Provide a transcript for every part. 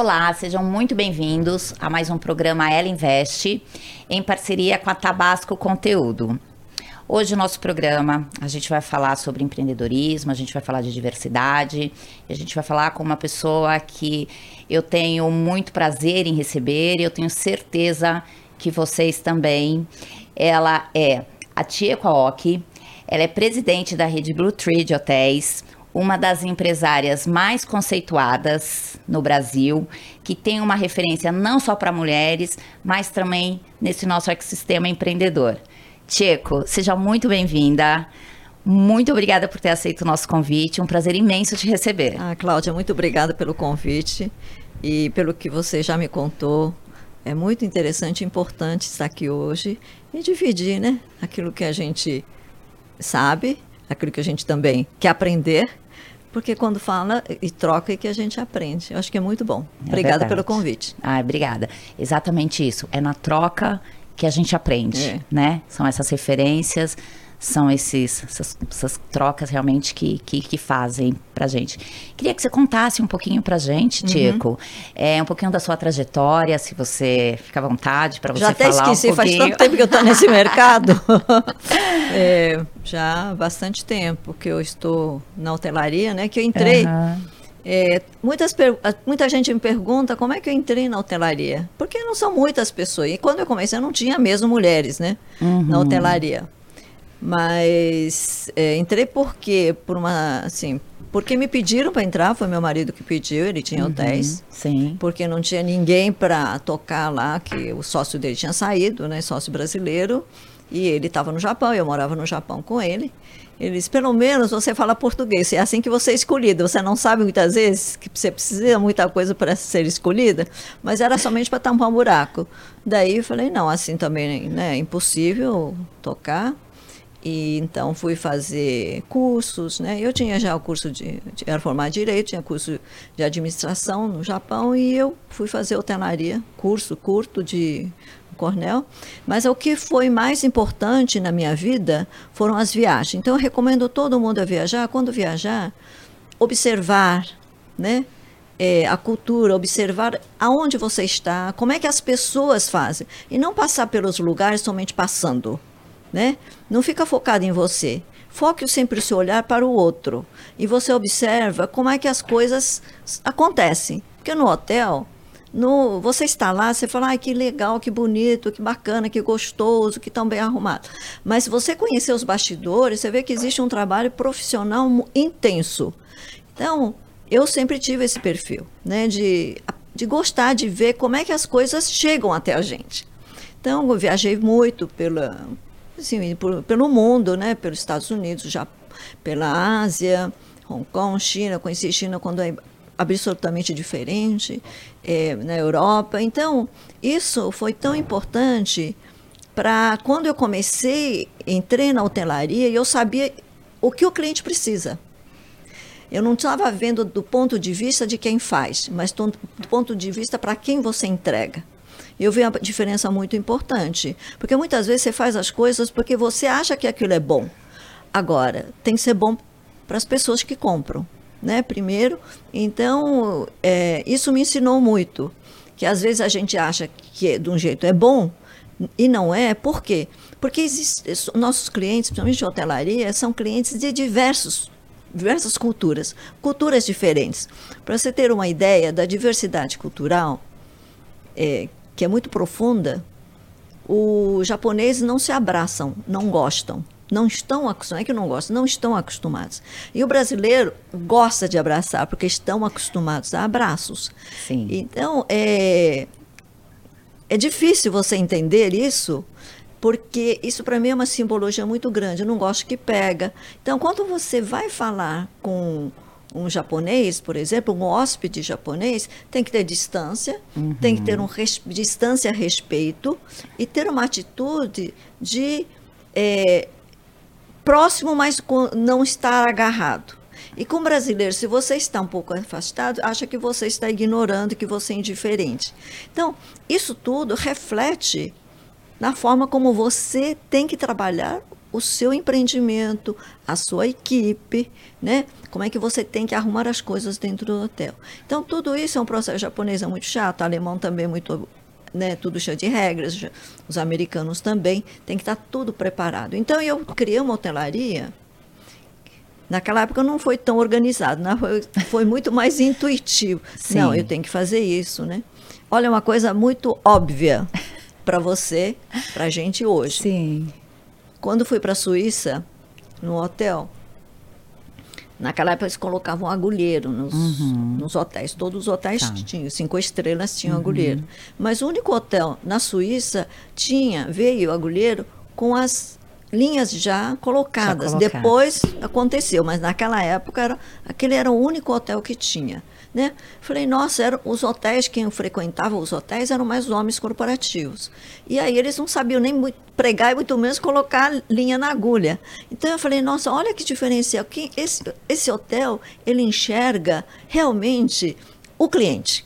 Olá, sejam muito bem-vindos a mais um programa Ela Investe, em parceria com a Tabasco Conteúdo. Hoje, nosso programa, a gente vai falar sobre empreendedorismo, a gente vai falar de diversidade, a gente vai falar com uma pessoa que eu tenho muito prazer em receber e eu tenho certeza que vocês também. Ela é a Tia Kwaoki, ela é presidente da rede Blue Tree de hotéis, uma das empresárias mais conceituadas no Brasil, que tem uma referência não só para mulheres, mas também nesse nosso ecossistema empreendedor. Tcheco, seja muito bem-vinda. Muito obrigada por ter aceito o nosso convite. Um prazer imenso te receber. Ah, Cláudia, muito obrigada pelo convite e pelo que você já me contou. É muito interessante e importante estar aqui hoje e dividir, né? Aquilo que a gente sabe, aquilo que a gente também quer aprender porque quando fala e troca é que a gente aprende. Eu acho que é muito bom. É obrigada verdade. pelo convite. Ah, obrigada. Exatamente isso. É na troca que a gente aprende, é. né? São essas referências, são esses, essas, essas trocas realmente que, que, que, fazem pra gente. Queria que você contasse um pouquinho pra gente, uhum. Tico, é, um pouquinho da sua trajetória, se você fica à vontade para você já falar Já até esqueci, um faz tanto tempo que eu estou nesse mercado. é, já há bastante tempo que eu estou na hotelaria, né, que eu entrei... Uhum. É, muitas muita gente me pergunta como é que eu entrei na hotelaria. Porque não são muitas pessoas. E quando eu comecei, eu não tinha mesmo mulheres, né? Uhum. Na hotelaria. Mas é, entrei porque por uma assim porque me pediram para entrar, foi meu marido que pediu, ele tinha uhum, hotéis. Sim. Porque não tinha ninguém para tocar lá, que o sócio dele tinha saído, né, sócio brasileiro, e ele estava no Japão, eu morava no Japão com ele. Ele disse: pelo menos você fala português, é assim que você é escolhido. Você não sabe muitas vezes que você precisa muita coisa para ser escolhida, mas era somente para tampar um buraco. Daí eu falei: não, assim também né, é impossível tocar. E então fui fazer cursos, né? Eu tinha já o curso de, era formar direito, tinha curso de administração no Japão e eu fui fazer hotelaria, curso curto de Cornell. Mas o que foi mais importante na minha vida foram as viagens. Então eu recomendo todo mundo a viajar, quando viajar, observar, né? É, a cultura, observar aonde você está, como é que as pessoas fazem e não passar pelos lugares somente passando né? Não fica focado em você. Foque sempre o seu olhar para o outro. E você observa como é que as coisas acontecem. Porque no hotel, no, você está lá, você fala, ah, que legal, que bonito, que bacana, que gostoso, que tão bem arrumado. Mas se você conhecer os bastidores, você vê que existe um trabalho profissional intenso. Então, eu sempre tive esse perfil, né, de, de gostar de ver como é que as coisas chegam até a gente. Então, eu viajei muito pela, assim, por, pelo mundo, né? Pelos Estados Unidos, já pela Ásia, Hong Kong, China. Conheci China quando é absolutamente diferente, é, na Europa. Então, isso foi tão importante para quando eu comecei, entrei na hotelaria e eu sabia o que o cliente precisa. Eu não estava vendo do ponto de vista de quem faz, mas do ponto de vista para quem você entrega eu vejo uma diferença muito importante. Porque muitas vezes você faz as coisas porque você acha que aquilo é bom. Agora, tem que ser bom para as pessoas que compram, né? Primeiro, então, é, isso me ensinou muito. Que às vezes a gente acha que de um jeito é bom e não é. Por quê? Porque existe, nossos clientes, principalmente de hotelaria, são clientes de diversos diversas culturas, culturas diferentes. Para você ter uma ideia da diversidade cultural, é, que é muito profunda, os japoneses não se abraçam, não gostam. Não estão acostumados, é que não gostam, não estão acostumados. E o brasileiro gosta de abraçar, porque estão acostumados a abraços. Sim. Então, é, é difícil você entender isso, porque isso para mim é uma simbologia muito grande. Eu não gosto que pega. Então, quando você vai falar com um japonês, por exemplo, um hóspede japonês, tem que ter distância, uhum. tem que ter um res, distância respeito e ter uma atitude de é, próximo, mas não estar agarrado. E com brasileiro, se você está um pouco afastado, acha que você está ignorando, que você é indiferente. Então, isso tudo reflete na forma como você tem que trabalhar o seu empreendimento, a sua equipe, né? Como é que você tem que arrumar as coisas dentro do hotel. Então, tudo isso é um processo japonês é muito chato, alemão também é muito né, tudo cheio de regras, os americanos também, tem que estar tudo preparado. Então eu criei uma hotelaria. Naquela época não foi tão organizado, né? foi, foi muito mais intuitivo. Sim. Não, eu tenho que fazer isso, né? Olha, uma coisa muito óbvia para você, para a gente hoje. Sim. Quando fui para a Suíça, no hotel, Naquela época eles colocavam agulheiro nos, uhum. nos hotéis. Todos os hotéis tá. tinham, cinco estrelas tinham uhum. agulheiro. Mas o único hotel na Suíça tinha, veio agulheiro com as linhas já colocadas. Depois aconteceu, mas naquela época era, aquele era o único hotel que tinha. Né? Falei, nossa, eram, os hotéis, quem frequentava os hotéis eram mais homens corporativos. E aí eles não sabiam nem pregar e muito menos colocar linha na agulha. Então eu falei, nossa, olha que diferencial. Que esse, esse hotel, ele enxerga realmente o cliente.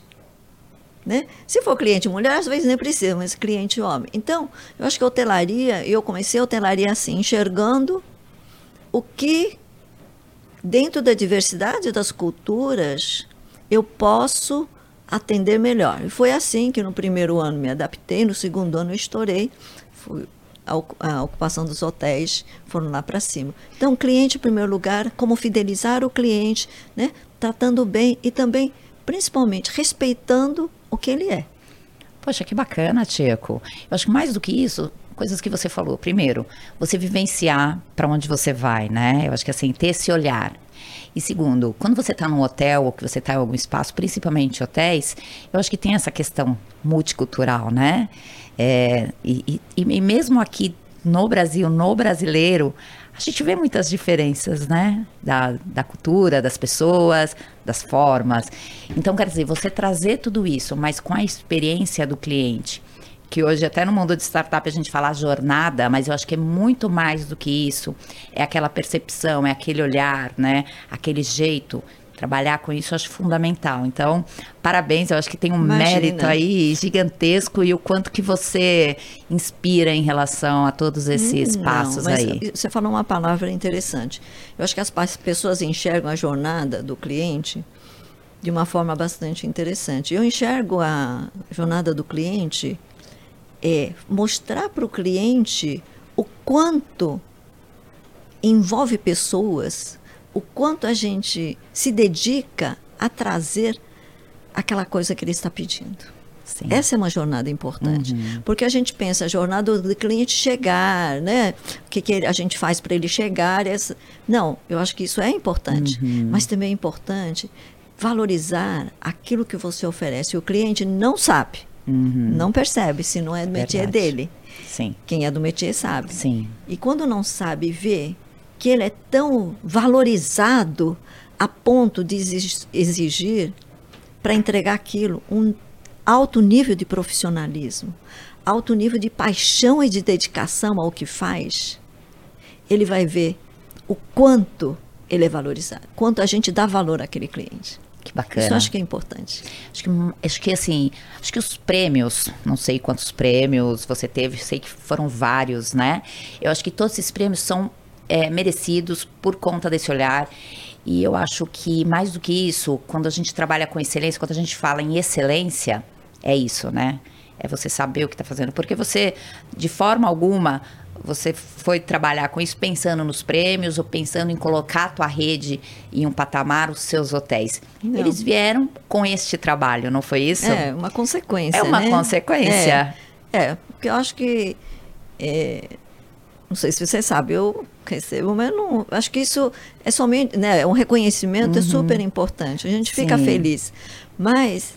Né? Se for cliente mulher, às vezes nem precisa, mas cliente homem. Então, eu acho que a hotelaria, eu comecei a hotelaria assim, enxergando o que, dentro da diversidade das culturas, eu posso atender melhor. E foi assim que no primeiro ano me adaptei, no segundo ano eu estourei, fui, a, ocupação dos hotéis foram lá para cima. Então, cliente em primeiro lugar, como fidelizar o cliente, né? tratando bem e também, principalmente, respeitando o que ele é. Poxa, que bacana, Tico. Eu acho que mais do que isso, coisas que você falou. Primeiro, você vivenciar para onde você vai, né? Eu acho que assim, ter esse olhar. E segundo, quando você está num hotel ou que você está em algum espaço, principalmente hotéis, eu acho que tem essa questão multicultural, né? É, e, e, e mesmo aqui no Brasil, no brasileiro, a gente vê muitas diferenças, né? Da, da cultura, das pessoas, das formas. Então, quer dizer, você trazer tudo isso, mas com a experiência do cliente que hoje até no mundo de startup a gente fala jornada, mas eu acho que é muito mais do que isso. É aquela percepção, é aquele olhar, né? Aquele jeito. Trabalhar com isso eu acho fundamental. Então, parabéns, eu acho que tem um Imagina. mérito aí gigantesco e o quanto que você inspira em relação a todos esses hum, passos não, aí. Você falou uma palavra interessante. Eu acho que as pessoas enxergam a jornada do cliente de uma forma bastante interessante. Eu enxergo a jornada do cliente é mostrar para o cliente o quanto envolve pessoas, o quanto a gente se dedica a trazer aquela coisa que ele está pedindo. Sim. Essa é uma jornada importante, uhum. porque a gente pensa a jornada do cliente chegar, né? O que, que a gente faz para ele chegar? Essa... Não, eu acho que isso é importante, uhum. mas também é importante valorizar aquilo que você oferece. O cliente não sabe Uhum. Não percebe se não é do métier dele. Sim. Quem é do métier sabe. Sim. E quando não sabe ver que ele é tão valorizado a ponto de exigir para entregar aquilo um alto nível de profissionalismo, alto nível de paixão e de dedicação ao que faz, ele vai ver o quanto ele é valorizado, quanto a gente dá valor àquele cliente. Que bacana. Isso eu acho que é importante. Acho que, acho que assim, acho que os prêmios, não sei quantos prêmios você teve, sei que foram vários, né? Eu acho que todos esses prêmios são é, merecidos por conta desse olhar. E eu acho que mais do que isso, quando a gente trabalha com excelência, quando a gente fala em excelência, é isso, né? É você saber o que está fazendo. Porque você, de forma alguma, você foi trabalhar com isso pensando nos prêmios ou pensando em colocar a tua rede em um patamar, os seus hotéis? Não. Eles vieram com este trabalho, não foi isso? É, uma consequência. É uma né? consequência. É, é, porque eu acho que. É, não sei se você sabe, eu recebo, mas não. Acho que isso é somente. Né, um reconhecimento é uhum. é super importante. A gente fica Sim. feliz. Mas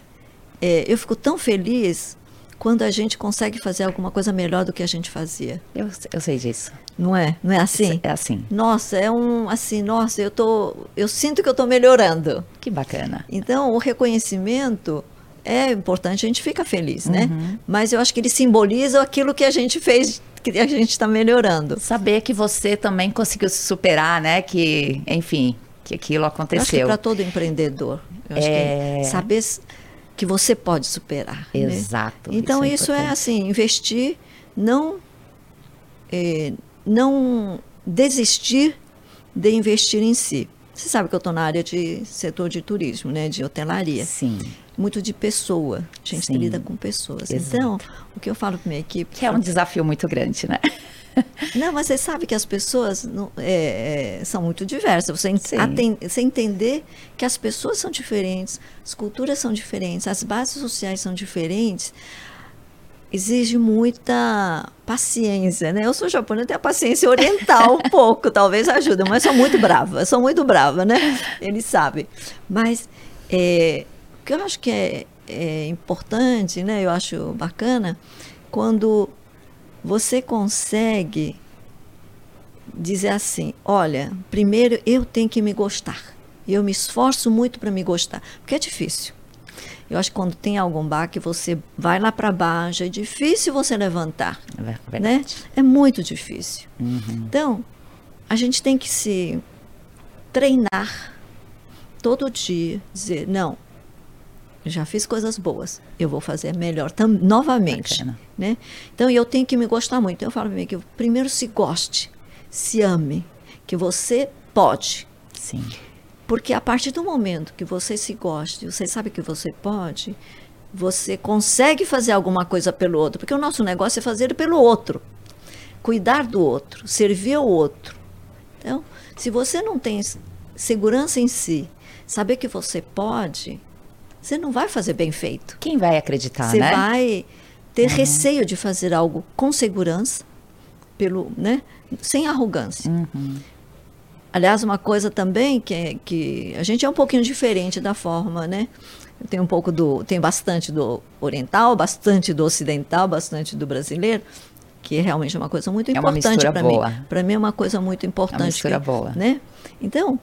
é, eu fico tão feliz quando a gente consegue fazer alguma coisa melhor do que a gente fazia. Eu, eu sei disso. Não é? Não é assim? É assim. Nossa, é um assim, nossa, eu tô, eu sinto que eu estou melhorando. Que bacana. Então, o reconhecimento é importante, a gente fica feliz, né? Uhum. Mas eu acho que ele simboliza aquilo que a gente fez, que a gente está melhorando. Saber que você também conseguiu se superar, né? Que, enfim, que aquilo aconteceu. Para todo empreendedor, eu acho é... que saber que você pode superar. Né? Exato. Né? Então isso, é, isso é, assim, investir não é, não desistir de investir em si. Você sabe que eu estou na área de setor de turismo, né, de hotelaria. Sim. Muito de pessoa. A gente Sim. lida com pessoas. Exato. Então, o que eu falo para minha equipe. Que é um desafio muito grande, né? Não, mas você sabe que as pessoas não- é, é, são muito diversas. Você, en- Sim. aten- você entender que as pessoas são diferentes, as culturas são diferentes, as bases sociais são diferentes, exige muita paciência, né? Eu sou japonesa, tenho a paciência oriental um pouco, talvez ajude, mas sou muito brava, sou muito brava, né? Eles sabem. Mas é, o que eu acho que é, é importante, né? Eu acho bacana, quando você consegue dizer assim: olha, primeiro eu tenho que me gostar. Eu me esforço muito para me gostar, porque é difícil. Eu acho que quando tem algum baque, você vai lá para baixo, é difícil você levantar, É né? É muito difícil. Uhum. Então, a gente tem que se treinar todo dia, dizer, não, já fiz coisas boas, eu vou fazer melhor novamente. Bacana. Né? Então, eu tenho que me gostar muito. Então, eu falo para mim que primeiro se goste, se ame, que você pode. Sim. Porque a partir do momento que você se goste, você sabe que você pode, você consegue fazer alguma coisa pelo outro. Porque o nosso negócio é fazer pelo outro. Cuidar do outro, servir ao outro. Então, se você não tem segurança em si, saber que você pode, você não vai fazer bem feito. Quem vai acreditar, Você né? vai ter receio de fazer algo com segurança, pelo, né? sem arrogância. Uhum. Aliás, uma coisa também que, é- que a gente é um pouquinho diferente da forma, né? Tenho um pouco do, tem bastante do oriental, bastante do ocidental, bastante do brasileiro, que é realmente uma coisa muito É uma importante para mim. Para mim é uma coisa muito importante. mistura que- boa. Né? Então,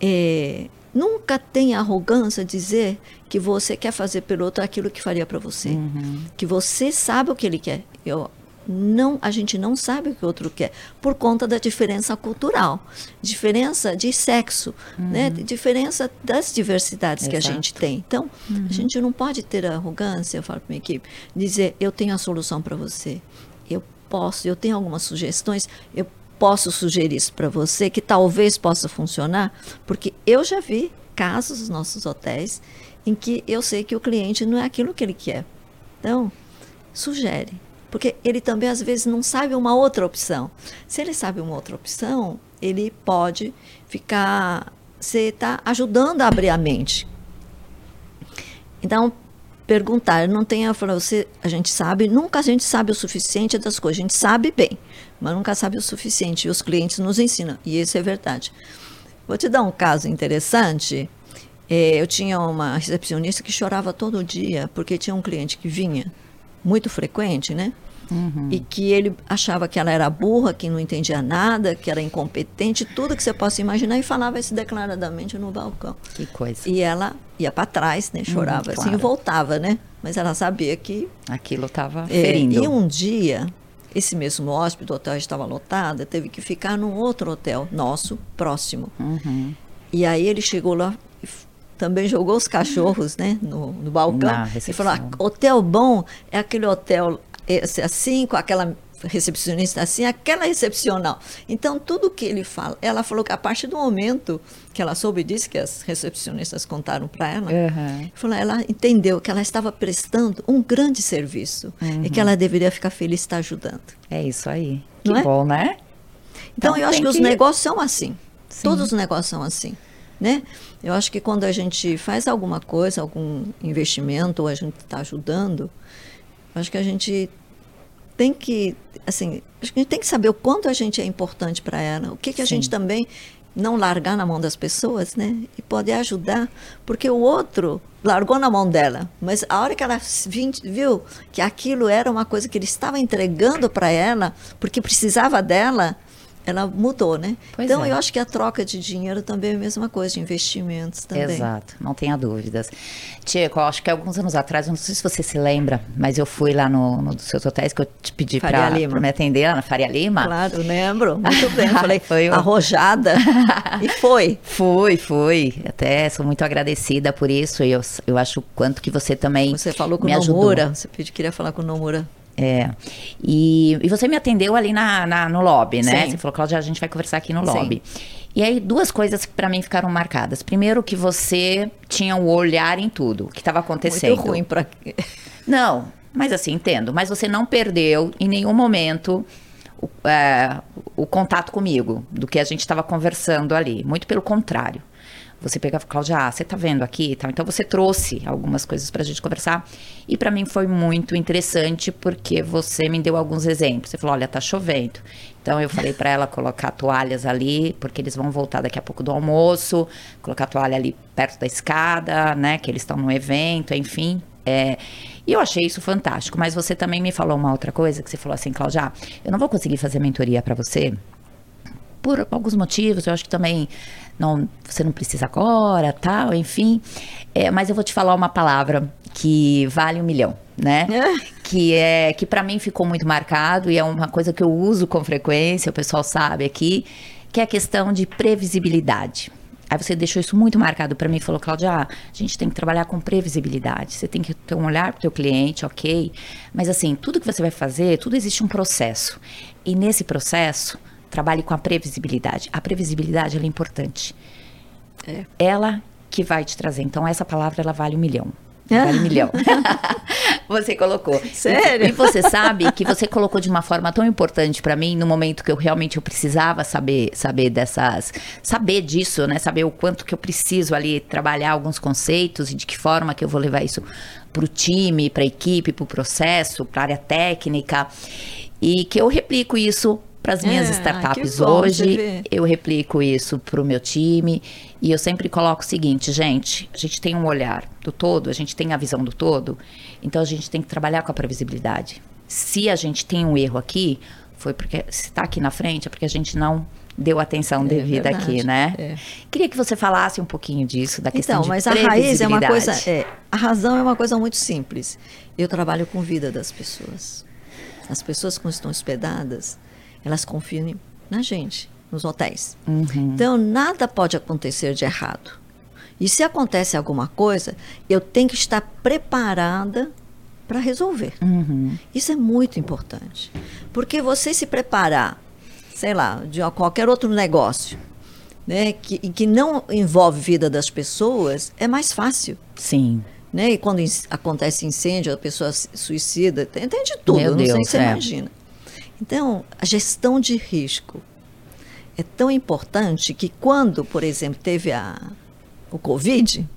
é, nunca tenha arrogância de dizer que você quer fazer pelo outro aquilo que faria para você. Uhum. Que você sabe o que ele quer. Eu, não, a gente não sabe o que o outro quer por conta da diferença cultural, diferença de sexo, né? diferença das diversidades que a Exato. gente tem. Então, a gente não pode ter a arrogância, eu falo para minha equipe, dizer eu tenho a solução para você, eu posso, eu tenho algumas sugestões, eu posso sugerir isso para você que talvez possa funcionar, porque eu já vi casos nos nossos hotéis em que eu sei que o cliente não é aquilo que ele quer. Então, sugere. Porque ele também, às vezes, não sabe uma outra opção. Se ele sabe uma outra opção, ele pode ficar. Você está ajudando a abrir a mente. Então, perguntar, não tenha, falar, você, a gente sabe, nunca a gente sabe o suficiente das coisas, a gente sabe bem, mas nunca sabe o suficiente, e os clientes nos ensinam, e isso é verdade. Vou te dar um caso interessante. É, eu tinha uma recepcionista que chorava todo dia, porque tinha um cliente que vinha muito frequente, né? E que ele achava que ela era burra, que não entendia nada, que era incompetente, tudo que você possa imaginar, e falava isso declaradamente no balcão. Que coisa. E ela ia para trás, né? Chorava assim claro. e voltava, né? Mas ela sabia que. Aquilo estava é, ferindo. e um dia, esse mesmo hóspede, o hotel estava lotado, teve que ficar num outro hotel nosso, próximo. Uhum. E aí ele chegou lá também jogou os cachorros, né, no, no balcão. E falou: "Ah, hotel bom é aquele hotel esse assim, com aquela recepcionista assim, aquela recepcional. Então, tudo que ele fala, ela falou que a partir do momento que ela soube disso, que as recepcionistas contaram para ela, Uhum. falou, ela entendeu que ela estava prestando um grande serviço e que ela deveria ficar feliz de estar ajudando. É isso aí. Que Não é? bom, né? Então, Então, eu acho tem que os que- negócios são assim. Sim. Todos os negócios são assim. Né? Eu acho que quando a gente faz alguma coisa, algum investimento, ou a gente está ajudando, eu acho que a gente tem que, assim, a gente tem que saber o quanto a gente é importante para ela, o que, que a Sim. gente também não largar na mão das pessoas, né? E poder ajudar, porque o outro largou na mão dela, mas a hora que ela viu que aquilo era uma coisa que ele estava entregando para ela, porque precisava dela, ela mudou, né? Pois então é. eu acho que a troca de dinheiro também é a mesma coisa, de investimentos também. Exato, não tenha dúvidas. Tico, acho que alguns anos atrás, não sei se você se lembra, mas eu fui lá no, no dos seus hotéis que eu te pedi para me atender lá na Faria Lima. Claro, lembro. Muito bem. Falei, Foi arrojada. e foi. Fui, fui. Até sou muito agradecida por isso. E eu, eu acho o quanto que você também Você falou com o ajudou. Nomura. Você pediu, queria falar com o Nomura. É. E, e você me atendeu ali na, na no lobby, né? Sim. Você falou, Cláudia, a gente vai conversar aqui no Sim. lobby. E aí, duas coisas que pra mim ficaram marcadas. Primeiro, que você tinha o olhar em tudo que estava acontecendo. Muito ruim para Não, mas assim, entendo. Mas você não perdeu em nenhum momento o, é, o contato comigo, do que a gente estava conversando ali. Muito pelo contrário. Você pegava Cláudia, ah, você tá vendo aqui e tal. Então você trouxe algumas coisas pra gente conversar. E pra mim foi muito interessante porque você me deu alguns exemplos. Você falou, olha, tá chovendo. Então eu falei pra ela colocar toalhas ali, porque eles vão voltar daqui a pouco do almoço, colocar a toalha ali perto da escada, né? Que eles estão no evento, enfim. É, e eu achei isso fantástico. Mas você também me falou uma outra coisa, que você falou assim, Cláudia, eu não vou conseguir fazer mentoria pra você, por alguns motivos, eu acho que também não, você não precisa agora, tal, enfim. É, mas eu vou te falar uma palavra que vale um milhão, né? que é que para mim ficou muito marcado e é uma coisa que eu uso com frequência, o pessoal sabe aqui, que é a questão de previsibilidade. Aí você deixou isso muito marcado para mim e falou, Cláudia, a gente tem que trabalhar com previsibilidade. Você tem que ter um olhar para o teu cliente, ok. Mas assim, tudo que você vai fazer, tudo existe um processo. E nesse processo, trabalhe com a previsibilidade. A previsibilidade é importante. É. Ela que vai te trazer. Então, essa palavra ela vale um milhão. Vale um milhão. você colocou. Sério? E, e você sabe que você colocou de uma forma tão importante para mim no momento que eu realmente eu precisava saber saber dessas saber disso, né? Saber o quanto que eu preciso ali trabalhar alguns conceitos e de que forma que eu vou levar isso para o time, para a equipe, para o processo, para a área técnica e que eu replico isso para as minhas É, startups bom, hoje. Eu replico isso para o meu time e eu sempre coloco o seguinte, gente, a gente tem um olhar do todo, a gente tem a visão do todo, então a gente tem que trabalhar com a previsibilidade. Se a gente tem um erro aqui, foi porque se está aqui na frente é porque a gente não deu atenção devida verdade, aqui, né? é. Queria que você falasse um pouquinho disso, da questão Então, de mas a raiz é uma coisa. previsibilidade. É, a razão é uma coisa muito simples. Eu trabalho com vida das pessoas. As pessoas que estão hospedadas, elas confiam na gente, nos hotéis. Uhum. Então, nada pode acontecer de errado. E se acontece alguma coisa, eu tenho que estar preparada para resolver. Uhum. Isso é muito importante. Porque você se preparar, sei lá, de qualquer outro negócio, né, que, que não envolve vida das pessoas, é mais fácil. Sim. Né? E quando acontece incêndio, a pessoa se suicida, tem, tem de tudo, Meu não sei Deus, se você é. imagina. Então, a gestão de risco é tão importante que quando, por exemplo, teve a, o Covid,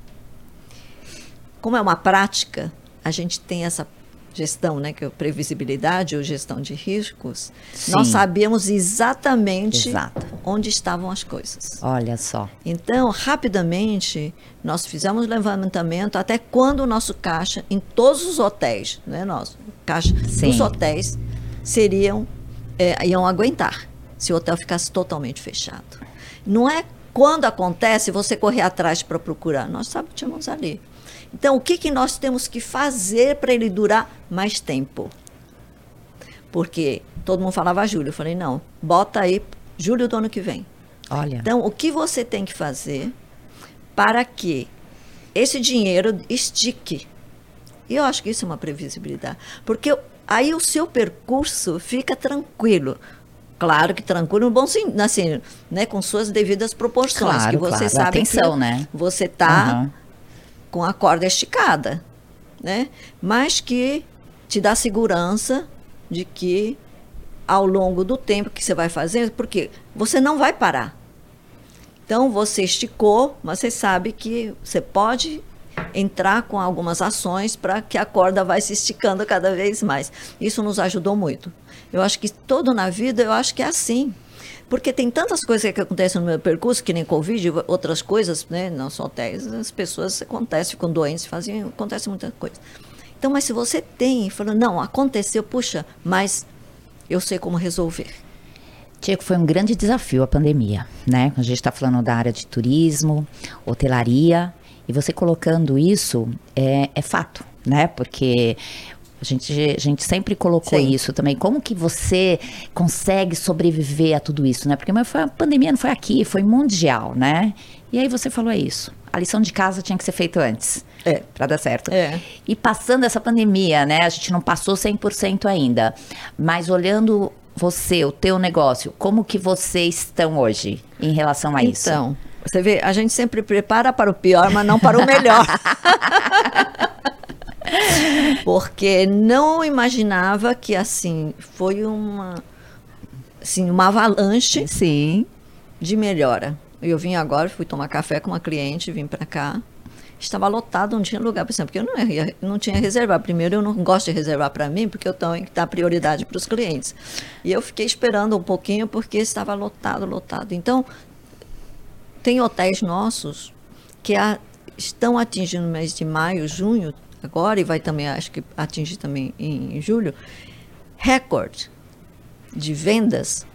como é uma prática, a gente tem essa gestão, né, que é previsibilidade ou gestão de riscos, nós Sim. sabíamos exatamente Exato. onde estavam as coisas. Olha só. Então, rapidamente, nós fizemos levantamento até quando o nosso caixa, em todos os hotéis, né, nosso caixa Sim. dos hotéis, seriam, é, iam aguentar se o hotel ficasse totalmente fechado. Não é quando acontece você correr atrás para procurar. Nós sabíamos ali. Então, o que, que nós temos que fazer para ele durar mais tempo? Porque todo mundo falava julho. Eu falei, não, bota aí julho do ano que vem. Olha. Então, o que você tem que fazer para que esse dinheiro estique? E eu acho que isso é uma previsibilidade. Porque aí o seu percurso fica tranquilo. Claro que tranquilo no bom sentido, assim, né, com suas devidas proporções. Claro, que você claro. sabe Atenção, que né? você está Aham. com a corda esticada, né? Mas que te dá segurança de que ao longo do tempo que você vai fazendo, porque você não vai parar. Então você esticou, mas você sabe que você pode entrar com algumas ações para que a corda vai se esticando cada vez mais. Isso nos ajudou muito. Eu acho que todo na vida, eu acho que é assim. Porque tem tantas coisas que acontecem no meu percurso, que nem Covid, outras coisas, né? Não só hotéis, as pessoas acontecem, ficam doentes, fazem, acontece muita coisa. Então, mas se você tem, falando, não, aconteceu, puxa, mas eu sei como resolver. Tiago, foi um grande desafio a pandemia, né? A gente está falando da área de turismo, hotelaria, e você colocando isso é, é fato, né? Porque a gente, a gente sempre colocou Sim. isso também. Como que você consegue sobreviver a tudo isso, né? Porque mas foi, a pandemia não foi aqui, foi mundial, né? E aí você falou isso. a lição de casa tinha que ser feita antes. É. Para dar certo. É. E passando essa pandemia, né? A gente não passou 100% ainda. Mas olhando você, o teu negócio, como que vocês estão hoje em relação a isso? Então, você vê, a gente sempre prepara para o pior, mas não para o melhor. Porque não imaginava que assim foi uma assim, uma avalanche Sim. de melhora. Eu vim agora, fui tomar café com uma cliente, vim para cá. Estava lotado, não tinha lugar, por exemplo, porque eu não, ia, não tinha reservar. Primeiro, eu não gosto de reservar para mim, porque eu tenho que dar prioridade para os clientes. E eu fiquei esperando um pouquinho, porque estava lotado, lotado. Então, tem hotéis nossos que a, estão atingindo no mês de maio, junho, agora, e vai também, acho que atingir também em, em julho, recorde de vendas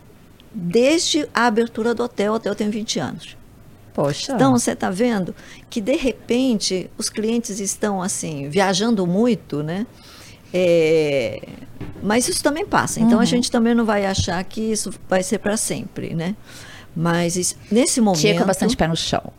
desde a abertura do hotel. O hotel tem 20 anos. Poxa. Então, você está vendo que, de repente, os clientes estão, assim, viajando muito, né? É, mas isso também passa. Então, Uhum. a gente também não vai achar que isso vai ser para sempre, né? Mas nesse momento... Tia com bastante pé no chão.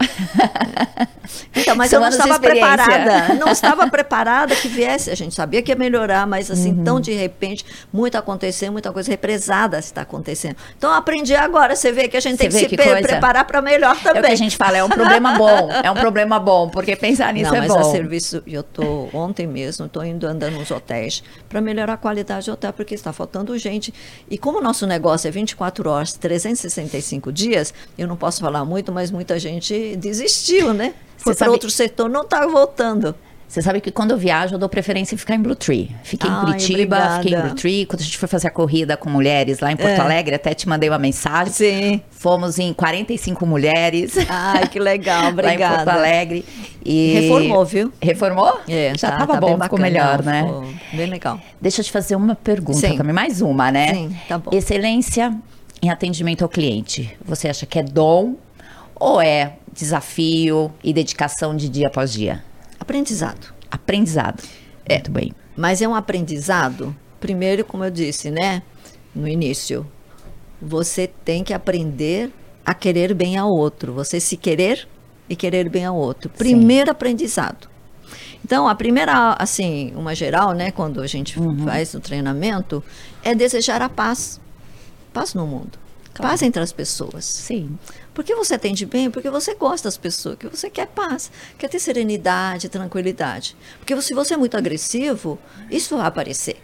Então, mas São eu não estava preparada. Não estava preparada que viesse. A gente sabia que ia melhorar, mas assim, Uhum. tão de repente, muito acontecendo, muita coisa represada está acontecendo. Então, eu aprendi agora. Você vê que a gente tem Você que vê se que pre- coisa? preparar para melhor também. É o que a gente fala, é um problema bom. É um problema bom, porque pensar nisso não, é mas bom. a serviço, eu tô ontem mesmo, estou indo andando nos hotéis para melhorar a qualidade do hotel, porque está faltando gente. E como o nosso negócio é 24 horas, 365 dias, eu não posso falar muito, mas muita gente desistiu, né? Foi para sabe- outro setor, não está voltando. Você sabe que quando eu viajo, eu dou preferência em ficar em Blue Tree. Fiquei em Ai, Curitiba, obrigada. fiquei em Blue Tree. Quando a gente foi fazer a corrida com mulheres lá em Porto É. Alegre, até te mandei uma mensagem. Sim. Fomos em 45 mulheres. Ai, que legal, Lá em Porto obrigada. Alegre. E... Reformou, viu? Reformou? É, Já tá- tava tá bom, bem ficou bacana, melhor, né? ficou Bem legal. Deixa eu te fazer uma pergunta Sim. também, mais uma, né? Sim, tá bom. Excelência em atendimento ao cliente. Você acha que é dom ou é desafio e dedicação de dia após dia? Aprendizado. Aprendizado. É. Muito bem. Mas é um aprendizado, primeiro, como eu disse, né? No início, você tem que aprender a querer bem ao outro. Você se querer e querer bem ao outro. Primeiro aprendizado. Então, a primeira, assim, uma geral, né, quando a gente faz o treinamento, é desejar a paz. Paz no mundo. Paz entre as pessoas. Sim. Porque você atende bem, porque você gosta das pessoas, que você quer paz, quer ter serenidade, tranquilidade. Porque se você é muito agressivo, isso vai aparecer.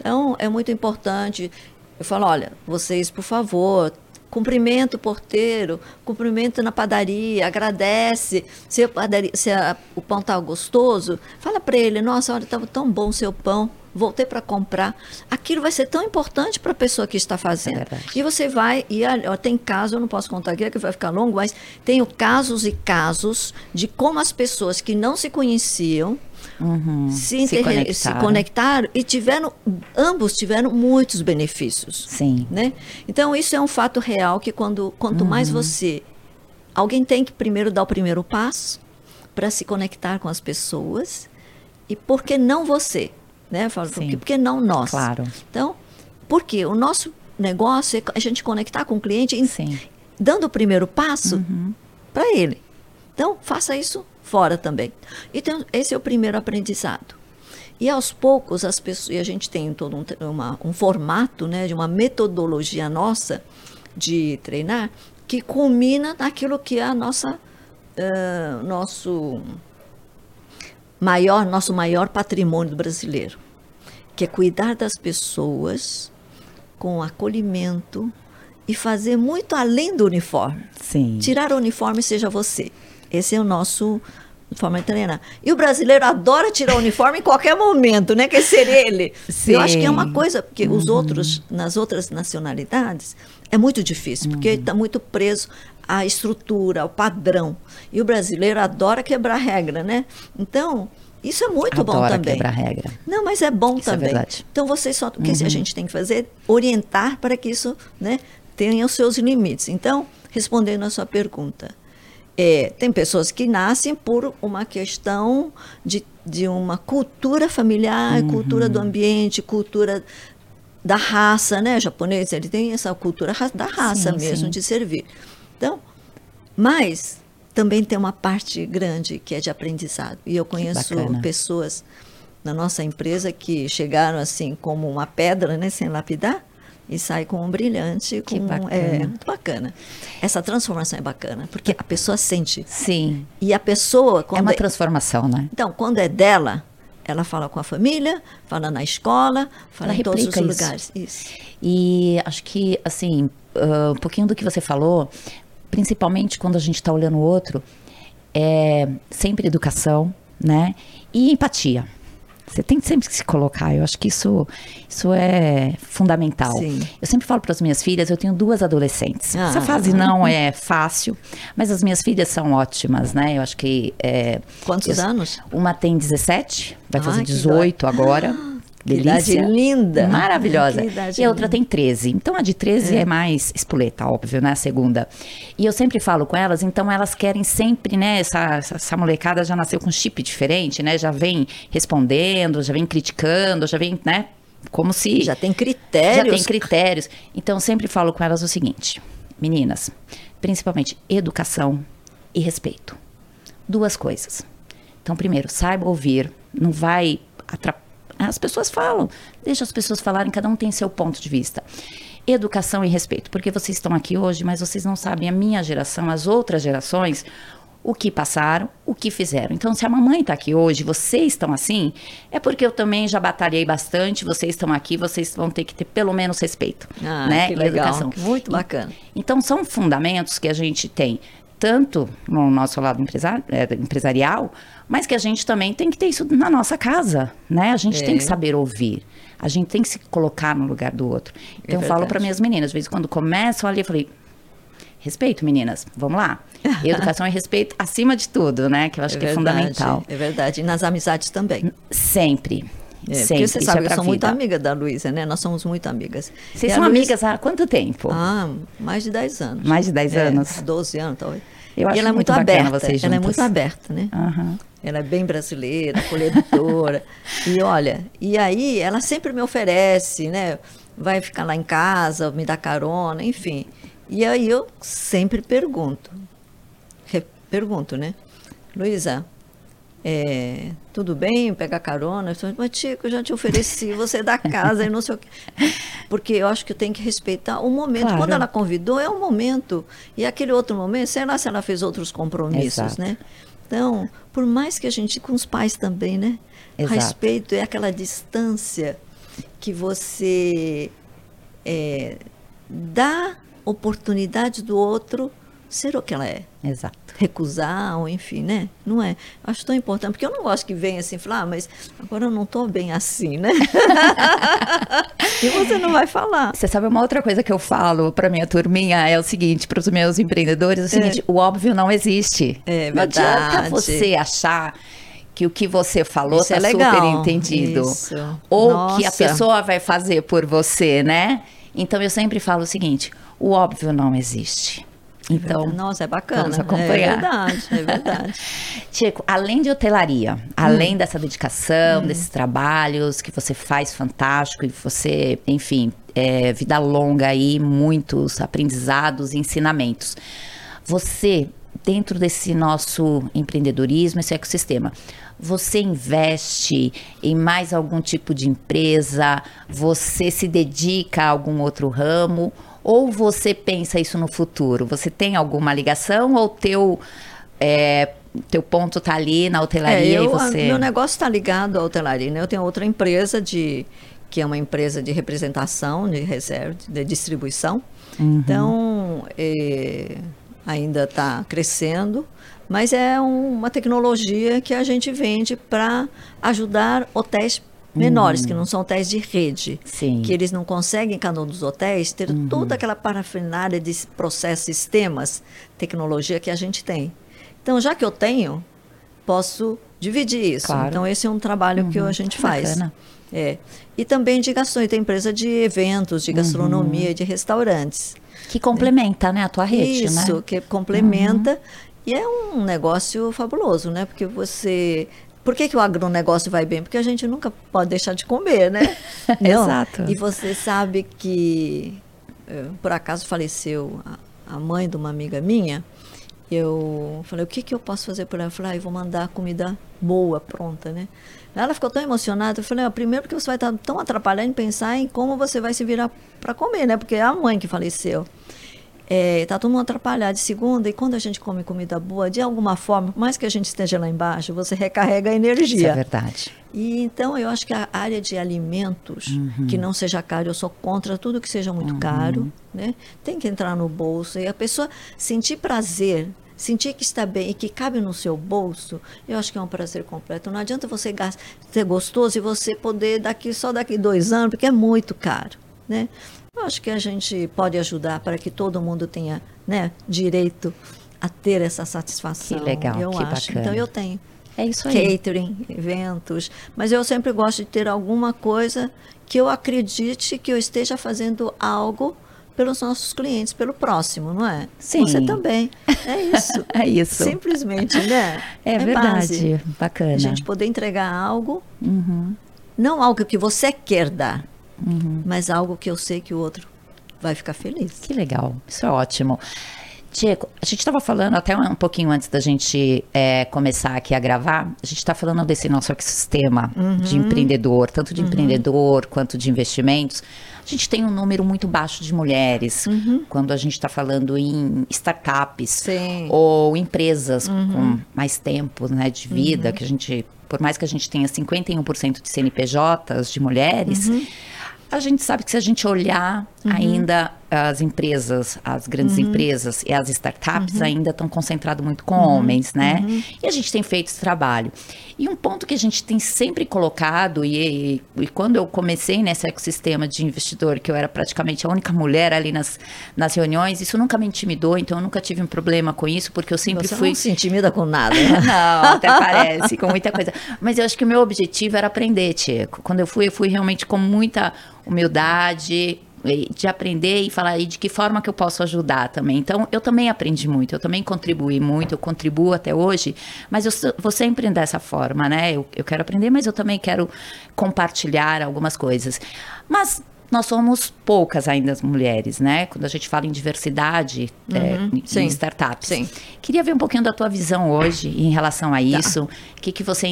Então, é muito importante. Eu falo, olha, vocês, por favor, cumprimenta o porteiro, cumprimenta na padaria, agradece. Se, a padaria- se a- o pão está gostoso, fala para ele, nossa, olha, estava tão bom o seu pão, voltei para comprar. Aquilo vai ser tão importante para a pessoa que está fazendo. verdade. E você vai, e ó, tem casos, eu não posso contar aqui, que vai ficar longo, mas tenho casos e casos de como as pessoas que não se conheciam Uhum. se, se conectaram. conectaram e tiveram, ambos tiveram muitos benefícios. Sim. Né? Então, isso é um fato real que quando, quanto mais você. Alguém tem que primeiro dar o primeiro passo para se conectar com as pessoas. E por que não você? Né? Falo, Sim. que, por que não nós? Claro. Então, porque o nosso negócio é a gente conectar com o cliente em- Sim. dando o primeiro passo para ele. Então, faça isso fora também. Então, esse é o primeiro aprendizado. E aos poucos, as pessoas, e a gente tem todo um, uma- um formato, né, de uma metodologia nossa de treinar, que culmina naquilo que é a nossa, ah, nosso maior, nosso maior patrimônio brasileiro, que é cuidar das pessoas com acolhimento e fazer muito além do uniforme. Sim. Tirar o uniforme seja você. Esse é o nosso forma de treinar. E o brasileiro adora tirar o uniforme em qualquer momento, né? Quer ser ele. Eu acho que é uma Sim. coisa, porque os outros, nas outras nacionalidades, é muito difícil, porque está muito preso à estrutura, ao padrão. E o brasileiro adora quebrar regra, né? Então, isso é muito bom Adora também. quebrar regra. Não, mas é bom Isso é também. verdade. Uhum. Então você só o que a gente tem que fazer orientar para que isso, né, tenha os seus limites. Então, respondendo a sua pergunta, é, tem pessoas que nascem por uma questão de, de uma cultura familiar, Uhum. cultura do ambiente, cultura da raça, né? O japonês ele tem essa cultura ra- da raça Sim, mesmo sim. de servir. Então, mas também tem uma parte grande que é de aprendizado. E eu conheço pessoas na nossa empresa que chegaram assim como uma pedra, né, sem lapidar, e sai com um brilhante, Que com bacana. é muito bacana. Essa transformação é bacana, porque a pessoa sente. Sim. E a pessoa É quando uma é- transformação, né? então, quando é dela, ela fala com a família, fala na escola, fala Ela em todos os isso. lugares. Isso. E acho que, assim, ah, um pouquinho do que você falou, principalmente quando a gente está olhando o outro, é sempre educação, né? E empatia. Você tem sempre que se colocar. Eu acho que isso, isso é fundamental. Sim. Eu sempre falo para as minhas filhas, eu tenho duas adolescentes. Ah. Essa fase não é fácil, mas as minhas filhas são ótimas, né? Eu acho que. é, Quantos eu- anos? Uma tem 17, vai fazer Ai, que 18 agora. Que idade Delícia. linda. Maravilhosa. E a outra linda. tem 13. Então a de 13 é. mais espoleta, óbvio, né? A segunda. E eu sempre falo com elas, então elas querem sempre, né? Essa, essa, essa molecada já nasceu com chip diferente, né? Já vem respondendo, já vem criticando, já vem, né? Como se. Já tem critérios. Já tem critérios. Então, eu sempre falo com elas o seguinte: meninas, principalmente educação e respeito. Duas coisas. Então, primeiro, saiba ouvir, não vai atrapalhar. As pessoas falam, deixa as pessoas falarem, cada um tem seu ponto de vista. Educação e respeito, porque vocês estão aqui hoje, mas vocês não sabem a minha geração, as outras gerações, o que passaram, o que fizeram. Então, se a mamãe está aqui hoje, vocês estão assim, é porque eu também já batalhei bastante, vocês estão aqui, vocês vão ter que ter pelo menos respeito. Ah, né? que legal. educação. Muito bacana. então, são fundamentos que a gente tem, tanto no nosso lado eh, empresarial, mas que a gente também tem que ter isso na nossa casa, né? A gente É. tem que saber ouvir. A gente tem que se colocar no lugar do outro. Então, eu falo É para minhas meninas, às vezes, quando começam ali, eu falei, respeito, meninas, vamos lá. Educação e respeito acima de tudo, né? Que eu acho que é verdade, fundamental. É verdade. E nas amizades também. Sempre. É, sempre. porque você Isso sabe, é eu sou muito vida. amiga da Luísa, né? Nós somos muito amigas. Vocês são Luísa- amigas há quanto tempo? Ah, mais de 10 anos. Mais de 10 É, anos? 12 anos, talvez. Eu e acho ela é muito muito aberta. vocês ela é juntas. muito aberta, né? Aham. Ela é bem brasileira, acolhedora. e olha, e aí ela sempre me oferece, né? Vai ficar lá em casa, me dá carona, enfim. E aí eu sempre pergunto. Pergunto, né? Luísa, é, tudo bem pegar carona? Mas, Tico, eu já te ofereci, você é da casa e não sei o quê. Porque eu acho que tenho que respeitar o momento. Claro. Quando ela convidou, é o momento. E aquele outro momento, sei lá se ela fez outros compromissos, Exato. né? Então, por mais que a gente, com os pais também, né? Exato. Respeito é aquela distância que você é, dá oportunidade do outro ser o que ela é. Exato. Recusar, ou enfim, né? Não é? Acho tão importante, porque eu não gosto que venha assim, falar, ah, mas agora eu não estou bem assim, né? e você não vai falar. Você sabe uma outra coisa que eu falo para minha turminha é o seguinte, para os meus empreendedores, é o seguinte, o óbvio não existe. É não adianta verdade. você achar que o que você falou Isso tá é legal. super entendido. Isso. Ou que a Nossa. pessoa vai fazer por você, né? Então eu sempre falo o seguinte, o óbvio não existe. Então, Nossa, é bacana. vamos acompanhar. É verdade, é verdade. Tico, além de hotelaria, além dessa dedicação, desses trabalhos que você faz fantástico e você, enfim, é, vida longa aí, muitos aprendizados e ensinamentos. Você, dentro desse nosso empreendedorismo, esse ecossistema, você investe em mais algum tipo de empresa? Você se dedica a algum outro ramo? Ou você pensa isso no futuro? Você tem alguma ligação ou teu é, teu ponto tá ali na hotelaria É, eu, e você meu negócio está ligado à hotelaria. Né? Eu tenho outra empresa de que é uma empresa de representação, de reserva, de distribuição. Uhum. Então, eh, ainda está crescendo, mas é um- uma tecnologia que a gente vende para ajudar hotéis menores, que não são hotéis de rede. Uhum. Sim. Uhum. Que eles não conseguem, em cada um dos hotéis, ter toda aquela parafernália de processos, sistemas, tecnologia que a gente tem. Então, já que eu tenho, posso dividir isso. Claro. Então, esse é um trabalho que a gente faz. bacana. É. E também de gastões, tem empresa de eventos, de gastronomia, de restaurantes. que complementa, né, a tua rede, Isso, né? que complementa. E é um negócio fabuloso, né? Porque você. Por que, que o agronegócio vai bem? Porque a gente nunca pode deixar de comer, né? Não? Exato. E você sabe que, eh, por acaso, faleceu a, a mãe de uma amiga minha. eu falei, o que, que eu posso fazer por ela? Eu falei, ah, eu vou mandar comida boa, pronta, né? Ela ficou tão emocionada. Eu falei, ah, primeiro que você vai estar tão atrapalhando em pensar em como você vai se virar para comer, né? Porque é a mãe que faleceu. É, tá todo mundo atrapalhado de segunda, e quando a gente come comida boa, de alguma forma, por mais que a gente esteja lá embaixo, você recarrega a energia. Isso é verdade. E então eu acho que a área de alimentos, uhum. que não seja caro, eu sou contra tudo que seja muito uhum. caro, né? Tem que entrar no bolso e a pessoa sentir prazer sentir que está bem e que cabe no seu bolso, eu acho que é um prazer completo. Não adianta você ser gostoso e você poder daqui só daqui dois anos, porque é muito caro, né? Eu acho que a gente pode ajudar para que todo mundo tenha né, direito a ter essa satisfação. Que legal, eu que acho. bacana. Então eu tenho. É isso aí. Catering, eventos. Mas eu sempre gosto de ter alguma coisa que eu acredite que eu esteja fazendo algo pelos nossos clientes, pelo próximo, não é? Sim. Você também. É isso. é isso. Simplesmente, né? É, é verdade. Base. Bacana. A gente poder entregar algo, uhum. não algo que você quer dar, uhum. mas algo que eu sei que o outro vai ficar feliz. Que legal, isso é ótimo. Diego, a gente estava falando até um pouquinho antes da gente é, começar aqui a gravar, a gente está falando desse nosso ecossistema uhum. de empreendedor, tanto de uhum. empreendedor quanto de investimentos. A gente tem um número muito baixo de mulheres uhum. quando a gente está falando em startups Sim. ou empresas uhum. com mais tempo né, de vida, uhum. que a gente, por mais que a gente tenha 51% de CNPJs de mulheres uhum. A gente sabe que se a gente olhar uhum. ainda as empresas, as grandes uhum. empresas e as startups uhum. ainda estão concentradas muito com uhum. homens, né? Uhum. E a gente tem feito esse trabalho. E um ponto que a gente tem sempre colocado, e, e, e, quando eu comecei nesse ecossistema de investidor, que eu era praticamente a única mulher ali nas, nas reuniões, isso nunca me intimidou, então eu nunca tive um problema com isso, porque eu sempre Você fui. Não se intimida com nada. Né? não, até parece, com muita coisa. Mas eu acho que o meu objetivo era aprender, Tico. Quando eu fui, eu fui realmente com muita humildade, de aprender e falar aí de que forma que eu posso ajudar também. Então, eu também aprendi muito, eu também contribuí muito, eu contribuo até hoje, mas eu vou sempre dessa forma, né? Eu, eu quero aprender, mas eu também quero compartilhar algumas coisas. Mas nós somos poucas ainda as mulheres, né? Quando a gente fala em diversidade uhum, é, em startups. Sim. Queria ver um pouquinho da tua visão hoje em relação a tá. isso. O tá. que, que você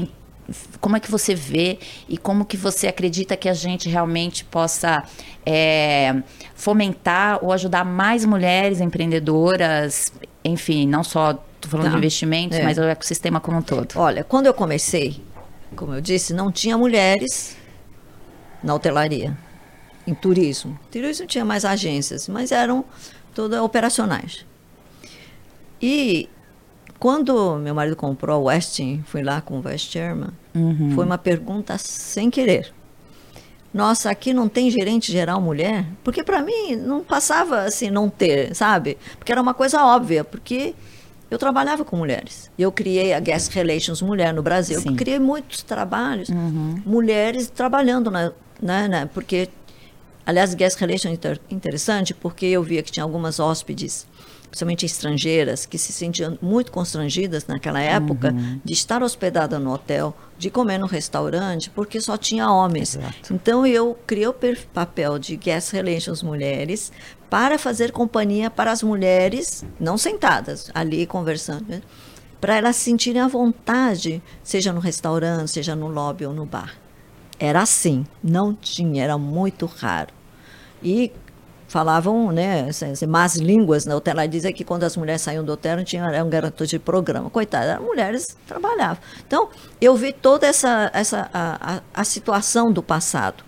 como é que você vê e como que você acredita que a gente realmente possa é, fomentar ou ajudar mais mulheres empreendedoras, enfim, não só estou falando tá. de investimentos, é. mas o ecossistema como um todo. Olha, quando eu comecei, como eu disse, não tinha mulheres na hotelaria, em turismo. Turismo tinha mais agências, mas eram todas operacionais. E quando meu marido comprou o Westin, fui lá com o Vice Chairman, uhum. foi uma pergunta sem querer. Nossa, aqui não tem gerente geral mulher? Porque para mim não passava assim não ter, sabe? Porque era uma coisa óbvia, porque eu trabalhava com mulheres. Eu criei a Guest Relations Mulher no Brasil. Sim. Eu criei muitos trabalhos, uhum. mulheres trabalhando na, né, né, porque aliás, Guest Relations é interessante porque eu via que tinha algumas hóspedes principalmente estrangeiras, que se sentiam muito constrangidas naquela época uhum. de estar hospedada no hotel, de comer no restaurante, porque só tinha homens. Exato. Então eu criei o papel de guest relations mulheres para fazer companhia para as mulheres não sentadas ali conversando, né? para elas sentirem a vontade, seja no restaurante, seja no lobby ou no bar. Era assim, não tinha, era muito raro. E falavam, né, assim, más línguas na hotel. Ela dizia que quando as mulheres saíam do hotel, não tinha um garoto de programa. Coitada, as mulheres trabalhavam. Então, eu vi toda essa, essa a, a, a situação do passado.